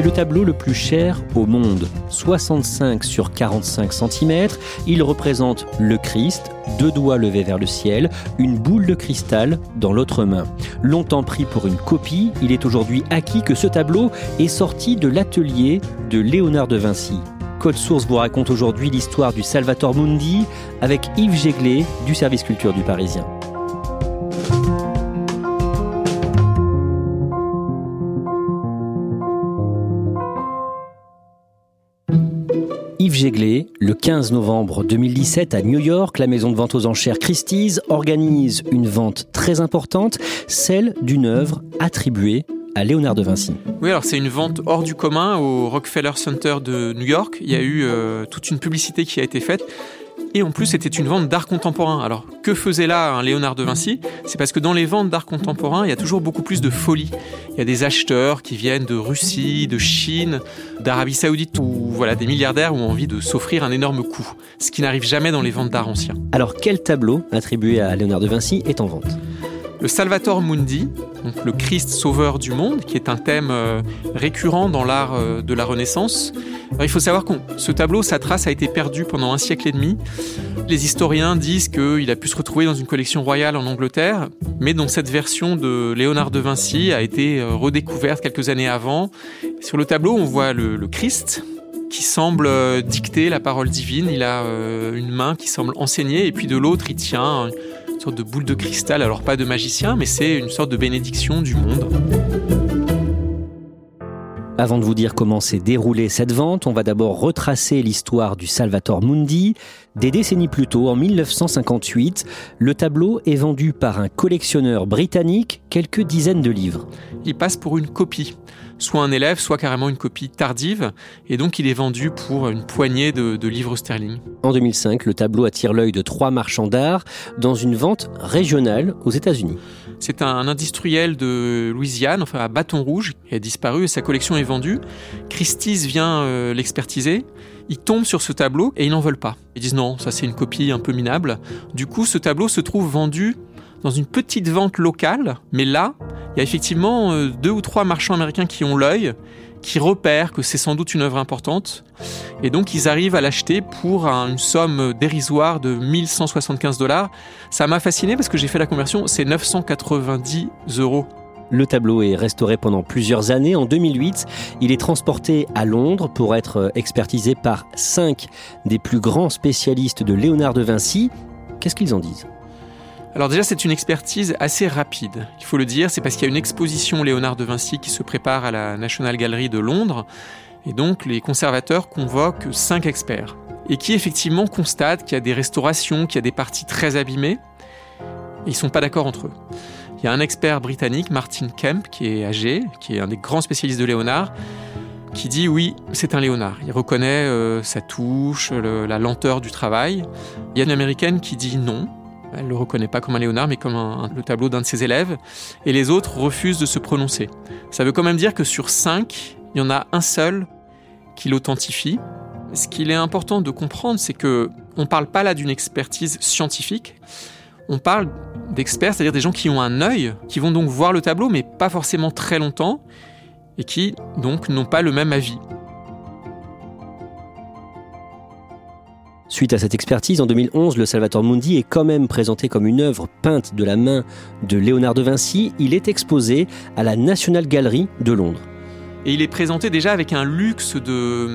C'est le tableau le plus cher au monde, 65 sur 45 cm. Il représente le Christ, deux doigts levés vers le ciel, une boule de cristal dans l'autre main. Longtemps pris pour une copie, il est aujourd'hui acquis que ce tableau est sorti de l'atelier de Léonard de Vinci. Code Source vous raconte aujourd'hui l'histoire du Salvator Mundi avec Yves Jéglet du service culture du Parisien. Yves Jéglet, le 15 novembre 2017 à New York, la maison de vente aux enchères Christie's organise une vente très importante, celle d'une œuvre attribuée à Léonard de Vinci. Oui, alors c'est une vente hors du commun au Rockefeller Center de New York. Il y a eu euh, toute une publicité qui a été faite. Et en plus, c'était une vente d'art contemporain. Alors, que faisait là un Léonard de Vinci? C'est parce que dans les ventes d'art contemporain, il y a toujours beaucoup plus de folie. Il y a des acheteurs qui viennent de Russie, de Chine, d'Arabie Saoudite, ou voilà, des milliardaires ont envie de s'offrir un énorme coup. Ce qui n'arrive jamais dans les ventes d'art anciens. Alors, quel tableau attribué à Léonard de Vinci est en vente? Le Salvator Mundi, le Christ sauveur du monde, qui est un thème euh, récurrent dans l'art euh, de la Renaissance. il faut savoir que ce tableau, sa trace a été perdue pendant un siècle et demi. Les historiens disent qu'il a pu se retrouver dans une collection royale en Angleterre, mais dont cette version de Léonard de Vinci a été euh, redécouverte quelques années avant. Sur le tableau, on voit le Christ, qui semble dicter la parole divine. Il a une main qui semble enseigner, et puis de l'autre, il tient sorte de boule de cristal, alors pas de magicien, mais c'est une sorte de bénédiction du monde. Avant de vous dire comment s'est déroulée cette vente, on va d'abord retracer l'histoire du Salvator Mundi. Des décennies plus tôt, en 1958, le tableau est vendu par un collectionneur britannique quelques dizaines de livres. Il passe pour une copie soit un élève, soit carrément une copie tardive, et donc il est vendu pour une poignée de, livres sterling. En 2005, le tableau attire l'œil de trois marchands d'art dans une vente régionale aux États-Unis. C'est un industriel de Louisiane, enfin à Bâton Rouge, qui a disparu et sa collection est vendue. Christie's vient euh, l'expertiser. Ils tombent sur ce tableau et ils n'en veulent pas. Ils disent non, ça c'est une copie un peu minable. Du coup, ce tableau se trouve vendu dans une petite vente locale, mais là, il y a effectivement euh, deux ou trois marchands américains qui ont l'œil, qui repèrent que c'est sans doute une œuvre importante, et donc ils arrivent à l'acheter pour une somme dérisoire de 1175 dollars. Ça m'a fasciné parce que j'ai fait la conversion, c'est 990 euros. Le tableau est restauré pendant plusieurs années. En 2008, il est transporté à Londres pour être expertisé par cinq des plus grands spécialistes de Léonard de Vinci. Qu'est-ce qu'ils en disent? Alors déjà, c'est une expertise assez rapide. Il faut le dire, c'est parce qu'il y a une exposition Léonard de Vinci qui se prépare à la National Gallery de Londres. Et donc, les conservateurs convoquent cinq experts. Et qui effectivement constatent qu'il y a des restaurations, qu'il y a des parties très abîmées. Et ils sont pas d'accord entre eux. Il y a un expert britannique, Martin Kemp, qui est âgé, qui est un des grands spécialistes de Léonard, qui dit oui, c'est un Léonard. Il reconnaît euh, sa touche, la lenteur du travail. Il y a une américaine qui dit non, elle ne le reconnaît pas comme un Léonard, mais comme le tableau d'un de ses élèves. Et les autres refusent de se prononcer. Ça veut quand même dire que sur cinq, il y en a un seul qui l'authentifie. Ce qu'il est important de comprendre, c'est que on parle pas là d'une expertise scientifique. On parle d'experts, c'est-à-dire des gens qui ont un œil, qui vont donc voir le tableau, mais pas forcément très longtemps, et qui donc n'ont pas le même avis. Suite à cette expertise, en 2011, le Salvator Mundi est quand même présenté comme une œuvre peinte de la main de Léonard de Vinci. Il est exposé à la National Gallery de Londres. Et il est présenté déjà avec un luxe de.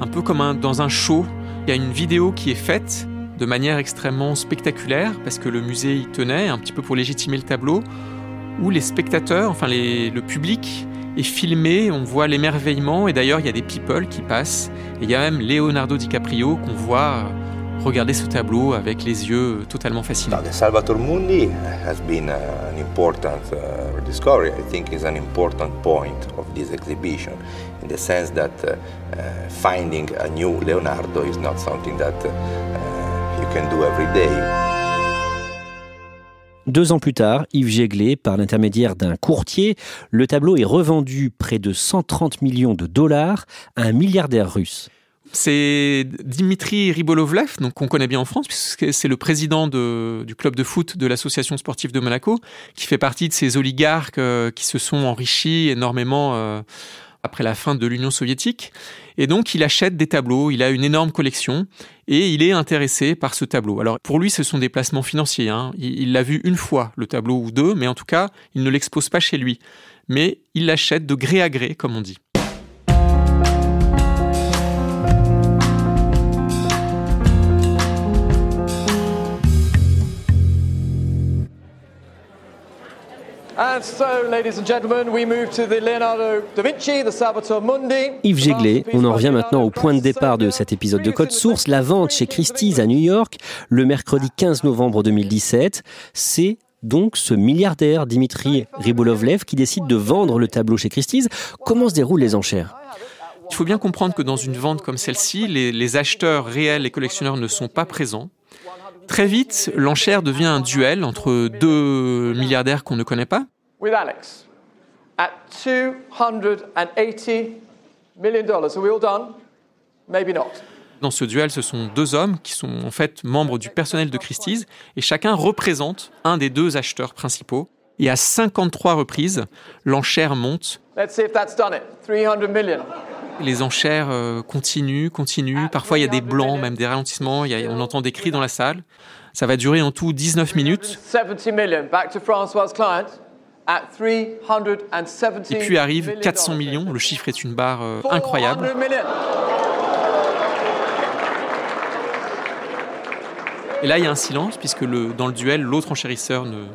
un peu comme dans un show. Il y a une vidéo qui est faite de manière extrêmement spectaculaire, parce que le musée y tenait, un petit peu pour légitimer le tableau, où les spectateurs, enfin le public, est filmé, on voit l'émerveillement, et d'ailleurs il y a des people qui passent, et il y a même Leonardo DiCaprio qu'on voit regarder ce tableau avec les yeux totalement fascinés. The Salvator Mundi has been uh, an important uh, discovery. I think is an important point of this exhibition, in the sense that uh, finding a new Leonardo is not something that you can do every day. Deux ans plus tard, Yves Jéglé, par l'intermédiaire d'un courtier, le tableau est revendu près de 130 millions de dollars à un milliardaire russe. C'est Dimitri Ribolovlev, donc qu'on connaît bien en France, puisque c'est le président du club de foot de l'association sportive de Monaco, qui fait partie de ces oligarques euh, qui se sont enrichis énormément euh, après la fin de l'Union soviétique. Et donc, il achète des tableaux, il a une énorme collection et il est intéressé par ce tableau. Alors, pour lui, ce sont des placements financiers. Hein. Il l'a vu une fois, le tableau ou deux, mais en tout cas, il ne l'expose pas chez lui. Mais il l'achète de gré à gré, comme on dit. Yves Jéglé, on en revient maintenant au point de départ de cet épisode de Code Source, la vente chez Christie's à New York le mercredi 15 novembre 2017. C'est donc ce milliardaire Dimitri Ribolovlev qui décide de vendre le tableau chez Christie's. Comment se déroulent les enchères? Il faut bien comprendre que dans une vente comme celle-ci, les, les acheteurs réels et collectionneurs ne sont pas présents. Très vite, l'enchère devient un duel entre deux milliardaires qu'on ne connaît pas. With Alex at 280 million dollars. Are we all done? Maybe not. Dans ce duel, ce sont deux hommes qui sont en fait membres du personnel de Christie's et chacun représente un des deux acheteurs principaux. Et à 53 reprises, l'enchère monte. Let's see if that's done it. 300 million. Les enchères euh, continuent, continuent. Parfois, il y a des blancs, même des ralentissements. Il y a, on entend des cris dans la salle. Ça va durer en tout 19 minutes. 70 million. Back to François Client. Et puis arrive 400 millions. Le chiffre est une barre euh, incroyable. Et là, il y a un silence, puisque le, dans le duel, l'autre enchérisseur ne,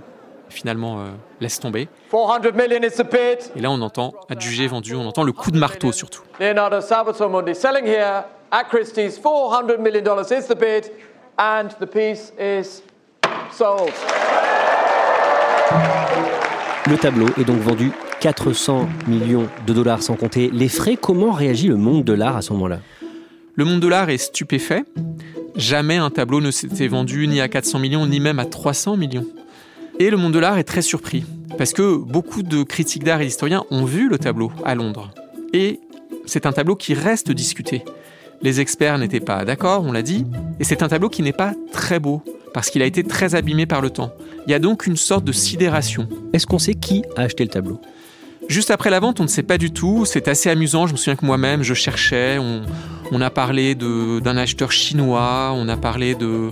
finalement euh, laisse tomber. Et là, on entend, adjugé, vendu, on entend le coup de marteau surtout. Leonardo Salvatore selling here at Christie's. 400 million dollars is the bid, and the piece is sold. Le tableau est donc vendu 400 millions de dollars sans compter les frais. Comment réagit le monde de l'art à ce moment-là? Le monde de l'art est stupéfait. Jamais un tableau ne s'était vendu ni à 400 millions ni même à 300 millions. Et le monde de l'art est très surpris, parce que beaucoup de critiques d'art et d'historiens ont vu le tableau à Londres. Et c'est un tableau qui reste discuté. Les experts n'étaient pas d'accord, on l'a dit, et c'est un tableau qui n'est pas très beau, parce qu'il a été très abîmé par le temps. Il y a donc une sorte de sidération. Est-ce qu'on sait qui a acheté le tableau? Juste après la vente, on ne sait pas du tout. C'est assez amusant. Je me souviens que moi-même, je cherchais. On, a parlé d'un acheteur chinois. On a parlé de,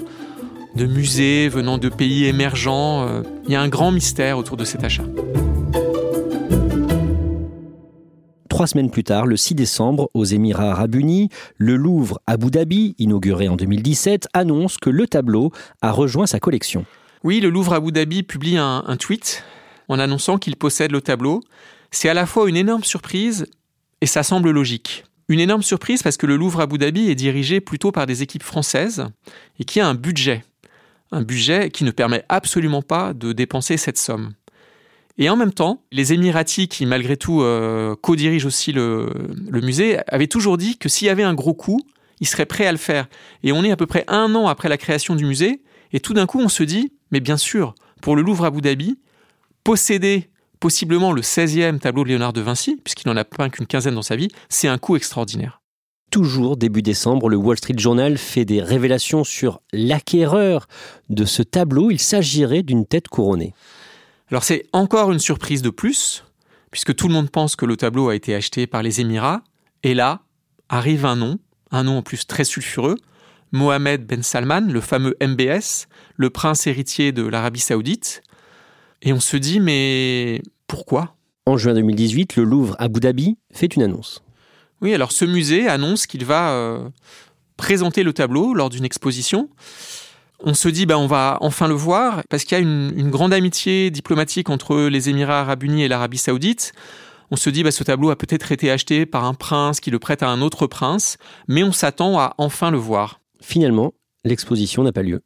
de musées venant de pays émergents. Euh, il y a un grand mystère autour de cet achat. Trois semaines plus tard, le 6 décembre, aux Émirats arabes unis, le Louvre Abu Dhabi, inauguré en 2017, annonce que le tableau a rejoint sa collection. Oui, le Louvre Abu Dhabi publie un, tweet en annonçant qu'il possède le tableau. C'est à la fois une énorme surprise et ça semble logique. Une énorme surprise parce que le Louvre Abu Dhabi est dirigé plutôt par des équipes françaises et qui a un budget un budget qui ne permet absolument pas de dépenser cette somme. Et en même temps, les Émiratis, qui malgré tout euh, co-dirigent aussi le, musée, avaient toujours dit que s'il y avait un gros coup, ils seraient prêts à le faire. Et on est à peu près un an après la création du musée, et tout d'un coup on se dit, mais bien sûr, pour le Louvre Abu Dhabi, posséder possiblement le 16e tableau de Léonard de Vinci, puisqu'il n'en a peint qu'une quinzaine dans sa vie, c'est un coup extraordinaire toujours début décembre, le Wall Street Journal fait des révélations sur l'acquéreur de ce tableau. Il s'agirait d'une tête couronnée. Alors c'est encore une surprise de plus, puisque tout le monde pense que le tableau a été acheté par les Émirats, et là arrive un nom, un nom en plus très sulfureux, Mohamed Ben Salman, le fameux MBS, le prince héritier de l'Arabie saoudite. Et on se dit, mais pourquoi? En juin 2018, le Louvre Abu Dhabi fait une annonce. Oui, alors ce musée annonce qu'il va euh, présenter le tableau lors d'une exposition. On se dit, ben, on va enfin le voir, parce qu'il y a une, une, grande amitié diplomatique entre les Émirats arabes unis et l'Arabie saoudite. On se dit, ben, ce tableau a peut-être été acheté par un prince qui le prête à un autre prince, mais on s'attend à enfin le voir. Finalement, l'exposition n'a pas lieu.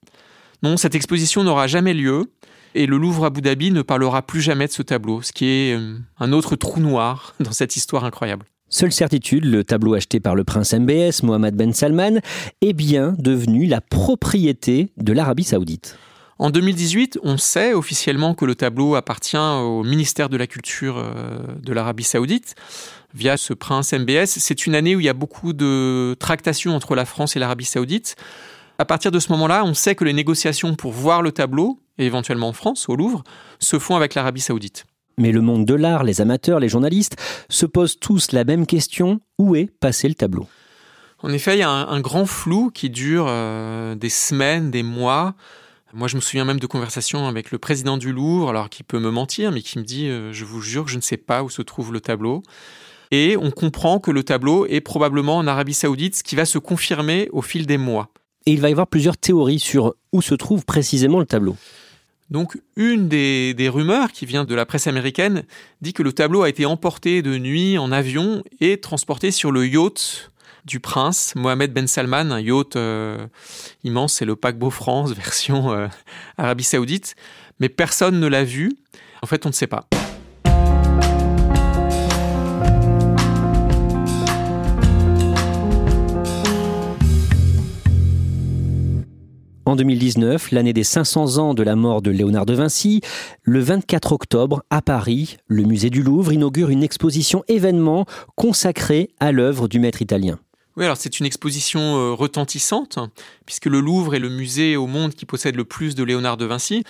Non, cette exposition n'aura jamais lieu et le Louvre Abu Dhabi ne parlera plus jamais de ce tableau, ce qui est euh, un autre trou noir dans cette histoire incroyable. Seule certitude, le tableau acheté par le prince MBS, Mohamed Ben Salman, est bien devenu la propriété de l'Arabie saoudite. En 2018, on sait officiellement que le tableau appartient au ministère de la Culture euh, de l'Arabie saoudite via ce prince MBS. C'est une année où il y a beaucoup de tractations entre la France et l'Arabie saoudite. À partir de ce moment-là, on sait que les négociations pour voir le tableau, et éventuellement en France, au Louvre, se font avec l'Arabie saoudite. Mais le monde de l'art, les amateurs, les journalistes, se posent tous la même question, où est passé le tableau? En effet, il y a un, un grand flou qui dure euh, des semaines, des mois. Moi, je me souviens même de conversations avec le président du Louvre, alors qu'il peut me mentir, mais qui me dit euh, Je vous jure que je ne sais pas où se trouve le tableau. Et on comprend que le tableau est probablement en Arabie Saoudite, ce qui va se confirmer au fil des mois. Et il va y avoir plusieurs théories sur où se trouve précisément le tableau. Donc, une des, rumeurs qui vient de la presse américaine dit que le tableau a été emporté de nuit en avion et transporté sur le yacht du prince Mohamed Ben Salman, un yacht euh, immense, c'est le paquebot France version euh, Arabie Saoudite, mais personne ne l'a vu. En fait, on ne sait pas. En 2019, l'année des 500 ans de la mort de Léonard de Vinci, le 24 octobre, à Paris, le musée du Louvre inaugure une exposition événement consacrée à l'œuvre du maître italien. Oui, alors c'est une exposition euh, retentissante, puisque le Louvre est le musée au monde qui possède le plus de Léonard de Vinci.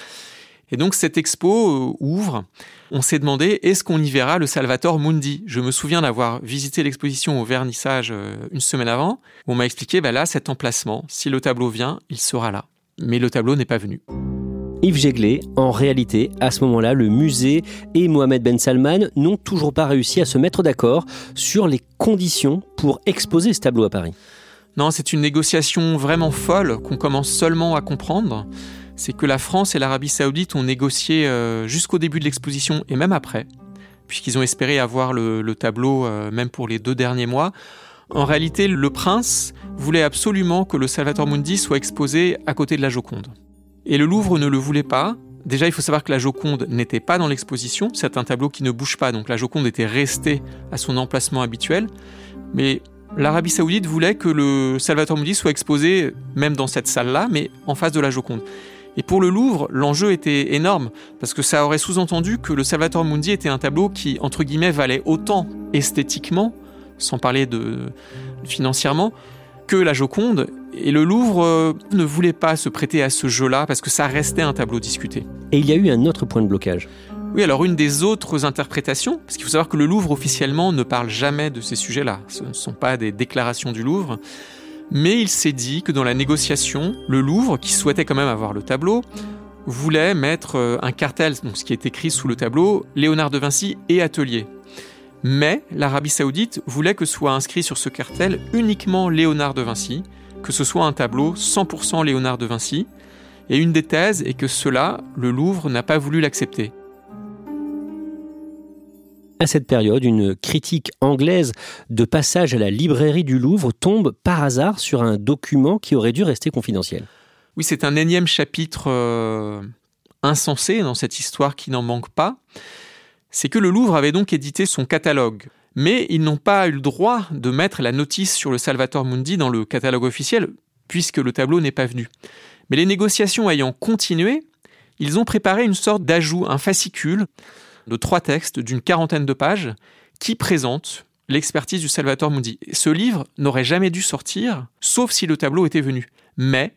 Et donc cette expo euh, ouvre. On s'est demandé est-ce qu'on y verra le Salvator Mundi? Je me souviens d'avoir visité l'exposition au vernissage euh, une semaine avant. Où on m'a expliqué bah là cet emplacement. Si le tableau vient, il sera là. Mais le tableau n'est pas venu. Yves Jéglé, en réalité, à ce moment-là, le musée et Mohamed Ben Salman n'ont toujours pas réussi à se mettre d'accord sur les conditions pour exposer ce tableau à Paris. Non, c'est une négociation vraiment folle qu'on commence seulement à comprendre c'est que la France et l'Arabie saoudite ont négocié euh, jusqu'au début de l'exposition et même après, puisqu'ils ont espéré avoir le, le tableau euh, même pour les deux derniers mois. En réalité, le prince voulait absolument que le Salvator Mundi soit exposé à côté de la Joconde. Et le Louvre ne le voulait pas. Déjà, il faut savoir que la Joconde n'était pas dans l'exposition. C'est un tableau qui ne bouge pas, donc la Joconde était restée à son emplacement habituel. Mais l'Arabie saoudite voulait que le Salvator Mundi soit exposé même dans cette salle-là, mais en face de la Joconde. Et pour le Louvre, l'enjeu était énorme, parce que ça aurait sous-entendu que le Salvator Mundi était un tableau qui, entre guillemets, valait autant esthétiquement, sans parler de financièrement, que la Joconde. Et le Louvre euh, ne voulait pas se prêter à ce jeu-là, parce que ça restait un tableau discuté. Et il y a eu un autre point de blocage. Oui, alors une des autres interprétations, parce qu'il faut savoir que le Louvre officiellement ne parle jamais de ces sujets-là, ce ne sont pas des déclarations du Louvre, mais il s'est dit que dans la négociation, le Louvre, qui souhaitait quand même avoir le tableau, voulait mettre euh, un cartel, donc ce qui est écrit sous le tableau, Léonard de Vinci et Atelier. Mais l'Arabie saoudite voulait que soit inscrit sur ce cartel uniquement Léonard de Vinci, que ce soit un tableau 100% Léonard de Vinci, et une des thèses est que cela, le Louvre n'a pas voulu l'accepter. À cette période, une critique anglaise de passage à la librairie du Louvre tombe par hasard sur un document qui aurait dû rester confidentiel. Oui, c'est un énième chapitre euh, insensé dans cette histoire qui n'en manque pas. C'est que le Louvre avait donc édité son catalogue. Mais ils n'ont pas eu le droit de mettre la notice sur le Salvator Mundi dans le catalogue officiel, puisque le tableau n'est pas venu. Mais les négociations ayant continué, ils ont préparé une sorte d'ajout, un fascicule, de trois textes d'une quarantaine de pages qui présentent l'expertise du Salvator Mundi. Ce livre n'aurait jamais dû sortir, sauf si le tableau était venu. Mais,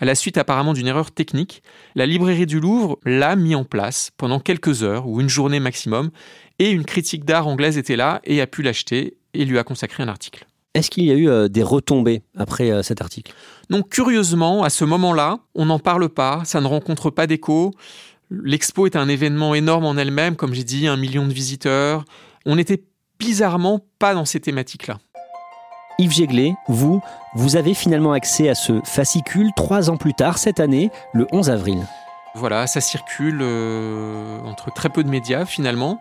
à la suite apparemment d'une erreur technique, la librairie du Louvre l'a mis en place pendant quelques heures ou une journée maximum, et une critique d'art anglaise était là et a pu l'acheter et lui a consacré un article. Est-ce qu'il y a eu euh, des retombées après euh, cet article? Donc curieusement, à ce moment-là, on n'en parle pas, ça ne rencontre pas d'écho. L'expo est un événement énorme en elle-même, comme j'ai dit, un million de visiteurs. On n'était bizarrement pas dans ces thématiques-là. Yves Jéglet, vous, vous avez finalement accès à ce fascicule trois ans plus tard, cette année, le 11 avril. Voilà, ça circule euh, entre très peu de médias finalement.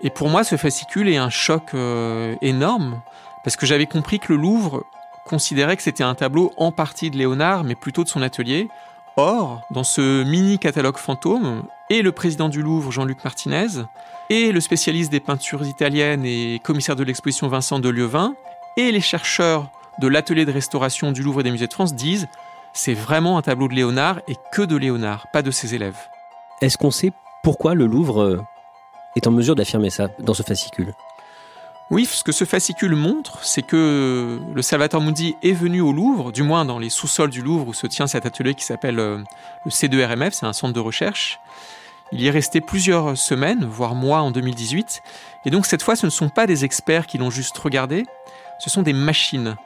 Et pour moi, ce fascicule est un choc euh, énorme, parce que j'avais compris que le Louvre considérait que c'était un tableau en partie de Léonard, mais plutôt de son atelier. Or, dans ce mini catalogue fantôme, et le président du Louvre, Jean-Luc Martinez, et le spécialiste des peintures italiennes et commissaire de l'exposition Vincent de Lieuvin, et les chercheurs de l'atelier de restauration du Louvre et des musées de France disent c'est vraiment un tableau de Léonard et que de Léonard, pas de ses élèves. Est-ce qu'on sait pourquoi le Louvre euh, est en mesure d'affirmer ça dans ce fascicule? Oui, ce que ce fascicule montre, c'est que le Salvatore Mundi est venu au Louvre, du moins dans les sous-sols du Louvre où se tient cet atelier qui s'appelle euh, le C2RMF, c'est un centre de recherche. Il y est resté plusieurs semaines, voire mois en 2018. Et donc cette fois, ce ne sont pas des experts qui l'ont juste regardé, ce sont des machines.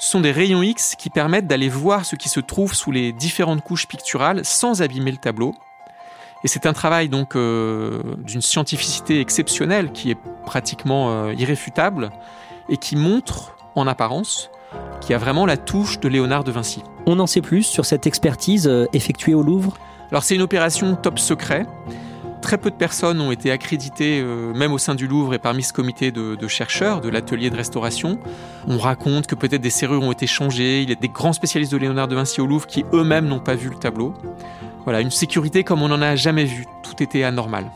Ce sont des rayons X qui permettent d'aller voir ce qui se trouve sous les différentes couches picturales sans abîmer le tableau. Et c'est un travail donc euh, d'une scientificité exceptionnelle qui est pratiquement euh, irréfutable et qui montre en apparence qu'il y a vraiment la touche de Léonard de Vinci. On en sait plus sur cette expertise euh, effectuée au Louvre? Alors c'est une opération top secret. Très peu de personnes ont été accréditées, même au sein du Louvre et parmi ce comité de, de chercheurs de l'atelier de restauration. On raconte que peut-être des serrures ont été changées. Il y a des grands spécialistes de Léonard de Vinci au Louvre qui eux-mêmes n'ont pas vu le tableau. Voilà, une sécurité comme on n'en a jamais vu. Tout était anormal.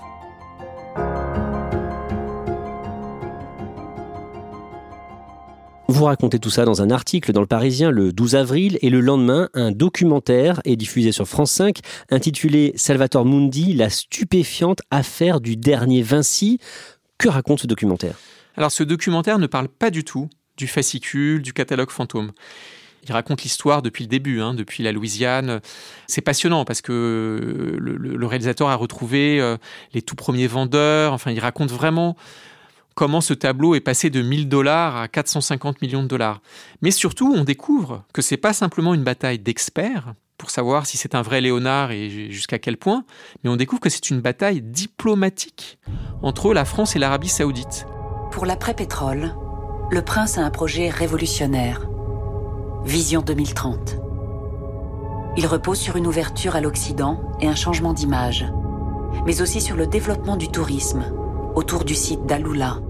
Vous racontez tout ça dans un article dans le Parisien le 12 avril et le lendemain, un documentaire est diffusé sur France 5 intitulé Salvatore Mundi, la stupéfiante affaire du dernier Vinci. Que raconte ce documentaire? Alors ce documentaire ne parle pas du tout du fascicule, du catalogue fantôme. Il raconte l'histoire depuis le début, hein, depuis la Louisiane. C'est passionnant parce que le, réalisateur a retrouvé euh, les tout premiers vendeurs. Enfin, il raconte vraiment comment ce tableau est passé de 1000 dollars à 450 millions de dollars. Mais surtout, on découvre que c'est pas simplement une bataille d'experts pour savoir si c'est un vrai Léonard et jusqu'à quel point, mais on découvre que c'est une bataille diplomatique entre la France et l'Arabie saoudite. Pour l'après-pétrole, le prince a un projet révolutionnaire Vision 2030. Il repose sur une ouverture à l'Occident et un changement d'image, mais aussi sur le développement du tourisme autour du site d'Aloula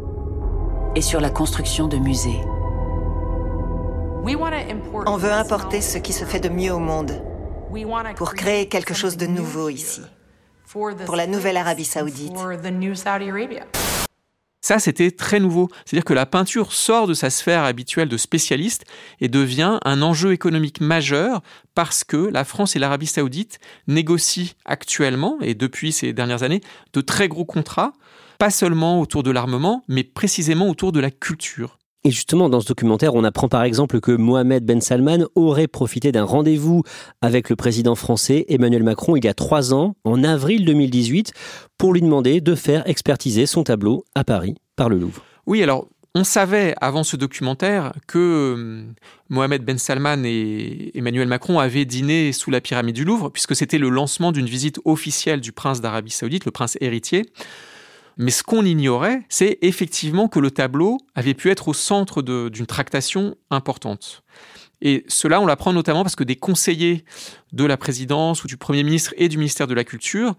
et sur la construction de musées. On veut importer ce qui se fait de mieux au monde pour créer quelque chose de nouveau ici, pour la nouvelle Arabie saoudite. Ça, c'était très nouveau. C'est-à-dire que la peinture sort de sa sphère habituelle de spécialiste et devient un enjeu économique majeur parce que la France et l'Arabie saoudite négocient actuellement, et depuis ces dernières années, de très gros contrats, pas seulement autour de l'armement, mais précisément autour de la culture. Et justement, dans ce documentaire, on apprend par exemple que Mohamed Ben Salman aurait profité d'un rendez-vous avec le président français Emmanuel Macron il y a trois ans, en avril 2018, pour lui demander de faire expertiser son tableau à Paris par le Louvre. Oui, alors on savait avant ce documentaire que hum, Mohamed Ben Salman et Emmanuel Macron avaient dîné sous la pyramide du Louvre, puisque c'était le lancement d'une visite officielle du prince d'Arabie saoudite, le prince héritier. Mais ce qu'on ignorait, c'est effectivement que le tableau avait pu être au centre d'une tractation importante. Et cela, on l'apprend notamment parce que des conseillers de la présidence ou du Premier ministre et du ministère de la Culture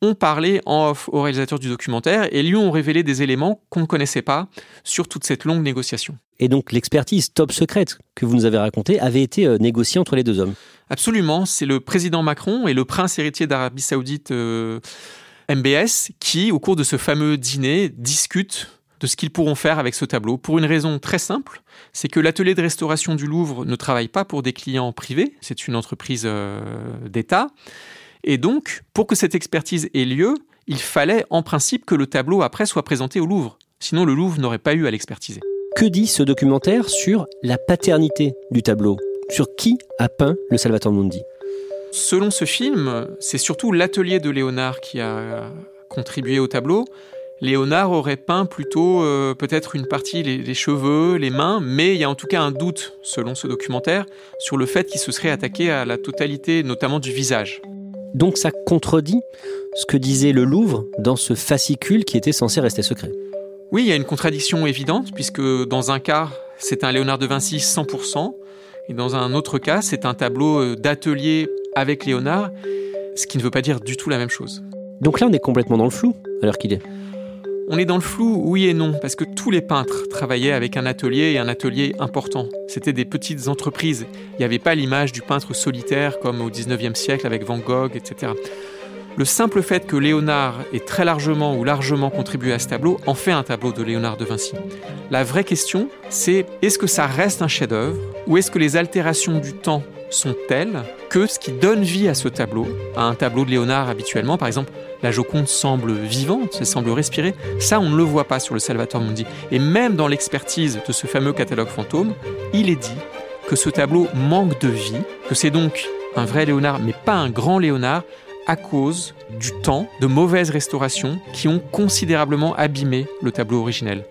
ont parlé en off au réalisateur du documentaire et lui ont révélé des éléments qu'on ne connaissait pas sur toute cette longue négociation. Et donc l'expertise top secrète que vous nous avez racontée avait été euh, négociée entre les deux hommes Absolument, c'est le président Macron et le prince héritier d'Arabie saoudite euh, MBS qui, au cours de ce fameux dîner, discutent de ce qu'ils pourront faire avec ce tableau, pour une raison très simple, c'est que l'atelier de restauration du Louvre ne travaille pas pour des clients privés, c'est une entreprise euh, d'État, et donc, pour que cette expertise ait lieu, il fallait en principe que le tableau après soit présenté au Louvre, sinon le Louvre n'aurait pas eu à l'expertiser. Que dit ce documentaire sur la paternité du tableau? Sur qui a peint le Salvator Mundi? Selon ce film, c'est surtout l'atelier de Léonard qui a contribué au tableau. Léonard aurait peint plutôt euh, peut-être une partie, les, cheveux, les mains, mais il y a en tout cas un doute, selon ce documentaire, sur le fait qu'il se serait attaqué à la totalité, notamment du visage. Donc ça contredit ce que disait le Louvre dans ce fascicule qui était censé rester secret. Oui, il y a une contradiction évidente, puisque dans un cas, c'est un Léonard de Vinci 100%, et dans un autre cas, c'est un tableau euh, d'atelier avec Léonard, ce qui ne veut pas dire du tout la même chose. Donc là, on est complètement dans le flou, à l'heure qu'il est. On est dans le flou, oui et non, parce que tous les peintres travaillaient avec un atelier et un atelier important. C'était des petites entreprises. Il n'y avait pas l'image du peintre solitaire comme au 19e siècle avec Van Gogh, etc. Le simple fait que Léonard ait très largement ou largement contribué à ce tableau en fait un tableau de Léonard de Vinci. La vraie question, c'est est-ce que ça reste un chef-d'œuvre ou est-ce que les altérations du temps sont telles que ce qui donne vie à ce tableau, à un tableau de Léonard habituellement, par exemple, la Joconde semble vivante, elle semble respirer, ça on ne le voit pas sur le Salvator Mundi. Et même dans l'expertise de ce fameux catalogue fantôme, il est dit que ce tableau manque de vie, que c'est donc un vrai Léonard, mais pas un grand Léonard, à cause du temps de mauvaises restaurations qui ont considérablement abîmé le tableau originel.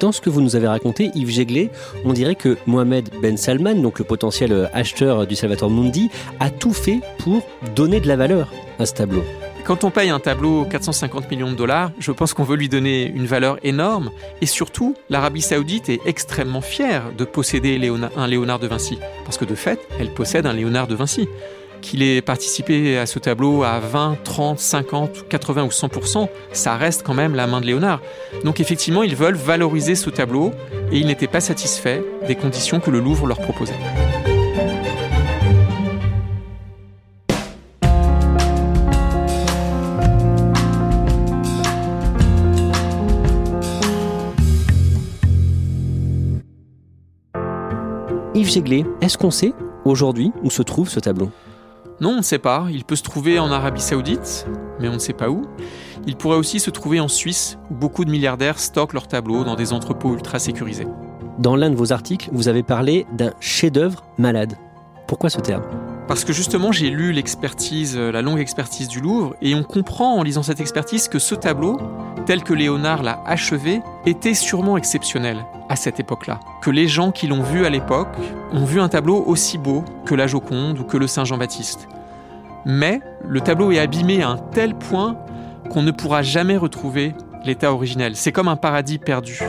Dans ce que vous nous avez raconté, Yves Jéglet, on dirait que Mohamed Ben Salman, donc le potentiel acheteur du Salvator Mundi, a tout fait pour donner de la valeur à ce tableau. Quand on paye un tableau 450 millions de dollars, je pense qu'on veut lui donner une valeur énorme. Et surtout, l'Arabie saoudite est extrêmement fière de posséder un Léonard de Vinci. Parce que de fait, elle possède un Léonard de Vinci qu'il ait participé à ce tableau à 20, 30, 50, 80 ou 100%, ça reste quand même la main de Léonard. Donc effectivement, ils veulent valoriser ce tableau et ils n'étaient pas satisfaits des conditions que le Louvre leur proposait. Yves Jéglet, est-ce qu'on sait aujourd'hui où se trouve ce tableau? Non, on ne sait pas. Il peut se trouver en Arabie Saoudite, mais on ne sait pas où. Il pourrait aussi se trouver en Suisse, où beaucoup de milliardaires stockent leurs tableaux dans des entrepôts ultra sécurisés. Dans l'un de vos articles, vous avez parlé d'un chef-d'œuvre malade. Pourquoi ce terme? Parce que justement, j'ai lu l'expertise, euh, la longue expertise du Louvre, et on comprend en lisant cette expertise que ce tableau, tel que Léonard l'a achevé, était sûrement exceptionnel à cette époque-là. Que les gens qui l'ont vu à l'époque ont vu un tableau aussi beau que la Joconde ou que le Saint Jean-Baptiste. Mais le tableau est abîmé à un tel point qu'on ne pourra jamais retrouver l'état originel. C'est comme un paradis perdu.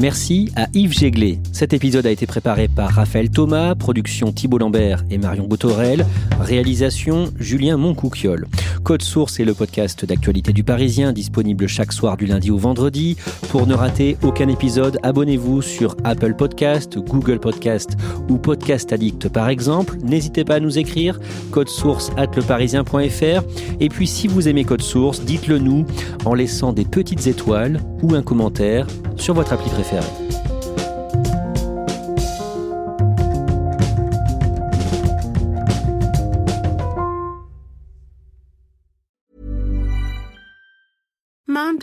Merci à Yves Jéglet. Cet épisode a été préparé par Raphaël Thomas, production Thibault Lambert et Marion Botorel, réalisation Julien Moncouquiol. Code Source est le podcast d'actualité du Parisien, disponible chaque soir du lundi au vendredi. Pour ne rater aucun épisode, abonnez-vous sur Apple Podcast, Google Podcast ou Podcast Addict par exemple. N'hésitez pas à nous écrire code source at leparisien.fr. Et puis si vous aimez Code Source, dites-le nous en laissant des petites étoiles ou un commentaire sur votre appli préférée.